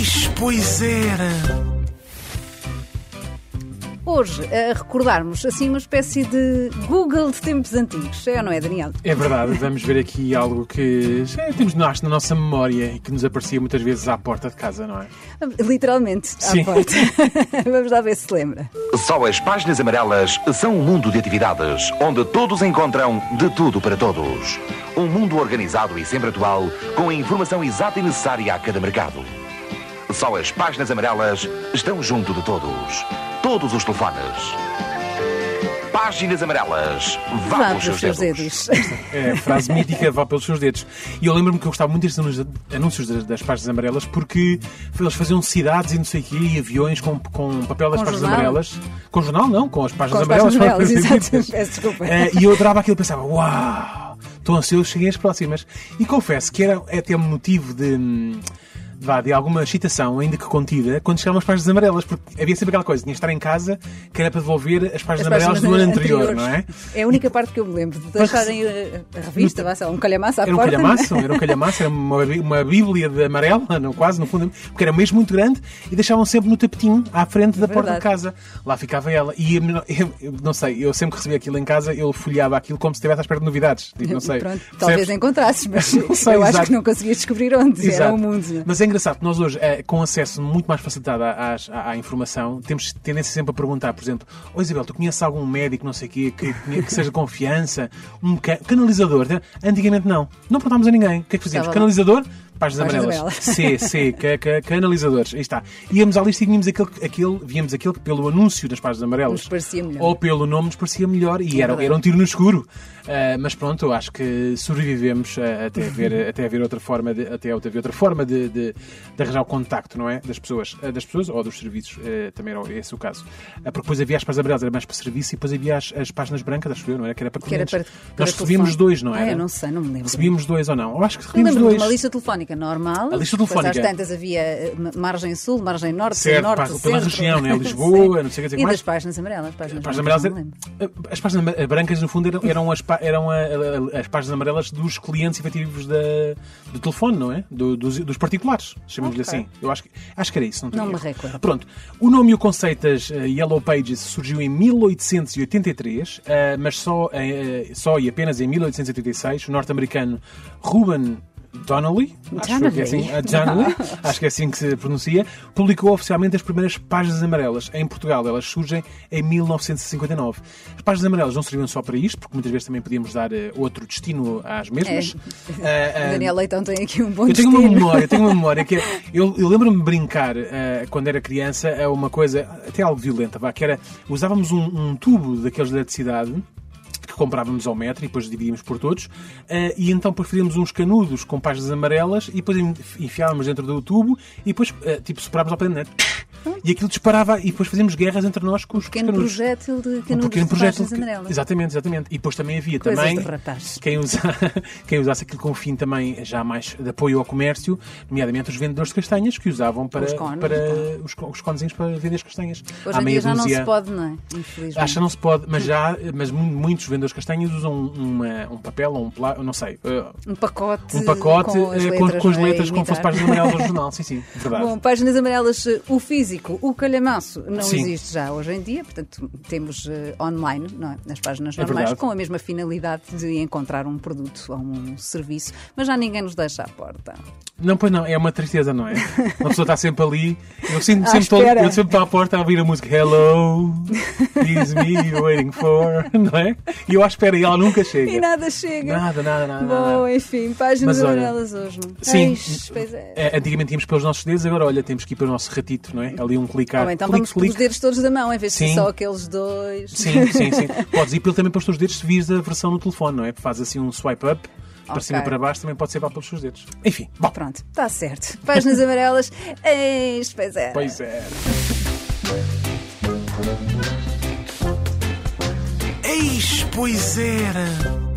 Eis, pois era. Hoje, a recordarmos assim uma espécie de Google de tempos antigos. É ou não é, Daniel? É verdade, vamos ver aqui algo que já temos nós na nossa memória e que nos aparecia muitas vezes à porta de casa, não é? Literalmente, à Sim. porta. Vamos lá ver se se lembra. Só as páginas amarelas são um mundo de atividades onde todos encontram de tudo para todos. Um mundo organizado e sempre atual, com a informação exata e necessária a cada mercado. Só as páginas amarelas estão junto de todos. Todos os telefones. Páginas amarelas. Vá, Vá pelos seus seus dedos. dedos. É a frase mítica, vá pelos seus dedos. E eu lembro-me que eu gostava muito destes anúncios- anúncios das, das páginas amarelas porque eles faziam cidades e não sei o quê, e aviões com, com papel das Com páginas jornal? amarelas. Com jornal, não, com as páginas Com as páginas amarelas. amarelas. Peço desculpa. Eh, e eu adorava aquilo e pensava, uau, estou ansioso, cheguei às próximas. E confesso que era até motivo de. Vá, de alguma excitação, ainda que contida, quando chegavam as páginas amarelas, porque havia sempre aquela coisa, tinha de estar em casa, que era para devolver as páginas As amarelas do ano anterior, não é? É a única parte que eu me lembro de deixarem a, a revista, lá, um calhamaço à Era um porta. calhamaço, era um calhamaço, era uma, uma bíblia de amarela, não, quase, no fundo, porque era mesmo muito grande, e deixavam sempre no tapetinho, à frente da porta de casa. Lá ficava ela. E menor- eu, eu não sei, eu sempre que recebia aquilo em casa, eu folheava aquilo como se estivesse à espera de novidades. Tipo, não sei. Pronto, talvez encontrasses, mas eu acho exato. que não conseguias descobrir onde. Era Exato. um mundo. é? Mas é engraçado que nós hoje, eh, com acesso muito mais facilitado à, à- à informação, temos tendência sempre a perguntar, por exemplo, oh Isabel, tu conheces algum médico, não sei o quê, que, que, seja de confiança, um ca- canalizador? Antigamente não. Não perguntámos a ninguém. O que é que fazíamos? Canalizador? Páginas amarelas. C, C, ca- ca- canalizadores. Aí está. Íamos à lista e vínhamos aquele, aquele, víamos aquele que pelo anúncio das páginas amarelas ou pelo nome nos parecia melhor e era, era um tiro no escuro. Ah, mas pronto, eu acho que sobrevivemos ah, até haver, até haver outra forma de, até haver outra forma de, de, de arranjar o contacto, não é? Das pessoas, Ah, das pessoas ou dos serviços, ah, também era esse o caso. Ah, porque depois havia as páginas amarelas, era mais para serviço, e depois havia as, as páginas brancas, acho eu, não era? Que era para Que era clientes. para, para Nós recebíamos dois, não Ah, era? eu não sei, não me lembro. Recebíamos dois ou não? Eu acho que recebíamos dois. uma lista telefónica normal. A lista Depois, telefónica. às tantas havia eh, margem sul, margem norte, Certo, norte, pá, pela região, né? Lisboa, não sei o que dizer E mais. das páginas amarelas. Páginas, As páginas amarelas, não me lembro. as páginas brancas, no fundo, eram, eram, as, eram a- a- as páginas amarelas dos clientes efetivos da, do telefone, não é? Do- dos, dos particulares, chamemos-lhe Ok. assim. Eu acho que, acho que era isso, não, Não me recordo. Pronto. O nome e o conceito das eh, Yellow Pages surgiu em 1883, eh, mas só, eh, só e apenas em 1886, o norte-americano Ruben Donnelly, acho que é assim, Donnelly. acho que é assim que se pronuncia, publicou oficialmente as primeiras páginas amarelas. Em Portugal, elas surgem em 1959. As páginas amarelas não serviam só para isto, porque muitas vezes também podíamos dar eh, outro destino às mesmas. É. Ah, ah, Daniel Leitão tem aqui um bom eu tenho destino. uma memória, eu tenho uma memória que é- eu, eu lembro-me de brincar eh, quando era criança a uma coisa até algo violenta, vá, que era usávamos um, um tubo daqueles de eletricidade que comprávamos ao metro e depois dividíamos por todos. Eh, e então depois fazíamos uns canudos com páginas amarelas e depois enfiávamos dentro do tubo e depois eh, tipo soprávamos ao pé net e aquilo disparava e depois fazíamos guerras entre nós com os Um pequeno canudos. projétil de Um canudos pequeno de projeto. páginas amarelas. Exatamente, exatamente. E depois também havia Coisas também de quem, usa, quem usasse aquilo com fim também já mais de apoio ao comércio, nomeadamente os vendedores de castanhas que usavam para Os cones, para então. os, os conezinhos para vender as castanhas. Hoje Há em meia dia já não se pode, não é? Infelizmente. Acho que não se pode, mas já, mas mu- muitos vendedores de castanhas usam uma, um papel ou um plá, não sei, eh, Um pacote, um pacote com as eh, letras, com, as não é? letras como fosse páginas amarelas do jornal. Sim, sim, verdade. Bom, páginas amarelas, eh, o físico, o calhamaço não Sim. existe já hoje em dia, portanto temos eh, online, é? nas páginas É normais, verdade. com a mesma finalidade de encontrar um produto ou um serviço, mas já ninguém nos deixa à porta. Não, pois não, é uma tristeza, não é? Uma pessoa está sempre ali. Eu sempre, À sempre, estou, espera. eu sempre estou à porta a ouvir a música Hello, is me waiting for, não é? E eu à espera e ela nunca chega. E nada chega. Nada, nada, nada. Bom, nada. enfim, páginas amarelas hoje. não? Sim, Eis, pois é. eh, antigamente íamos pelos nossos dedos, agora olha, temos que ir pelo nosso ratito, não é? Ali um clicar. Ou então clique, vamos clique. dedos todos da mão, em vez de Sim. só aqueles dois. Sim, sim, sim. Podes ir pelo, também pelos teus dedos se vires a versão no telefone, não é? Faz assim um swipe up, para Ok. cima e para baixo, também pode ser vá pelos seus dedos. Enfim, bom, Pronto, está certo. Páginas amarelas. Eis, pois é. pois é. Eis, pois era.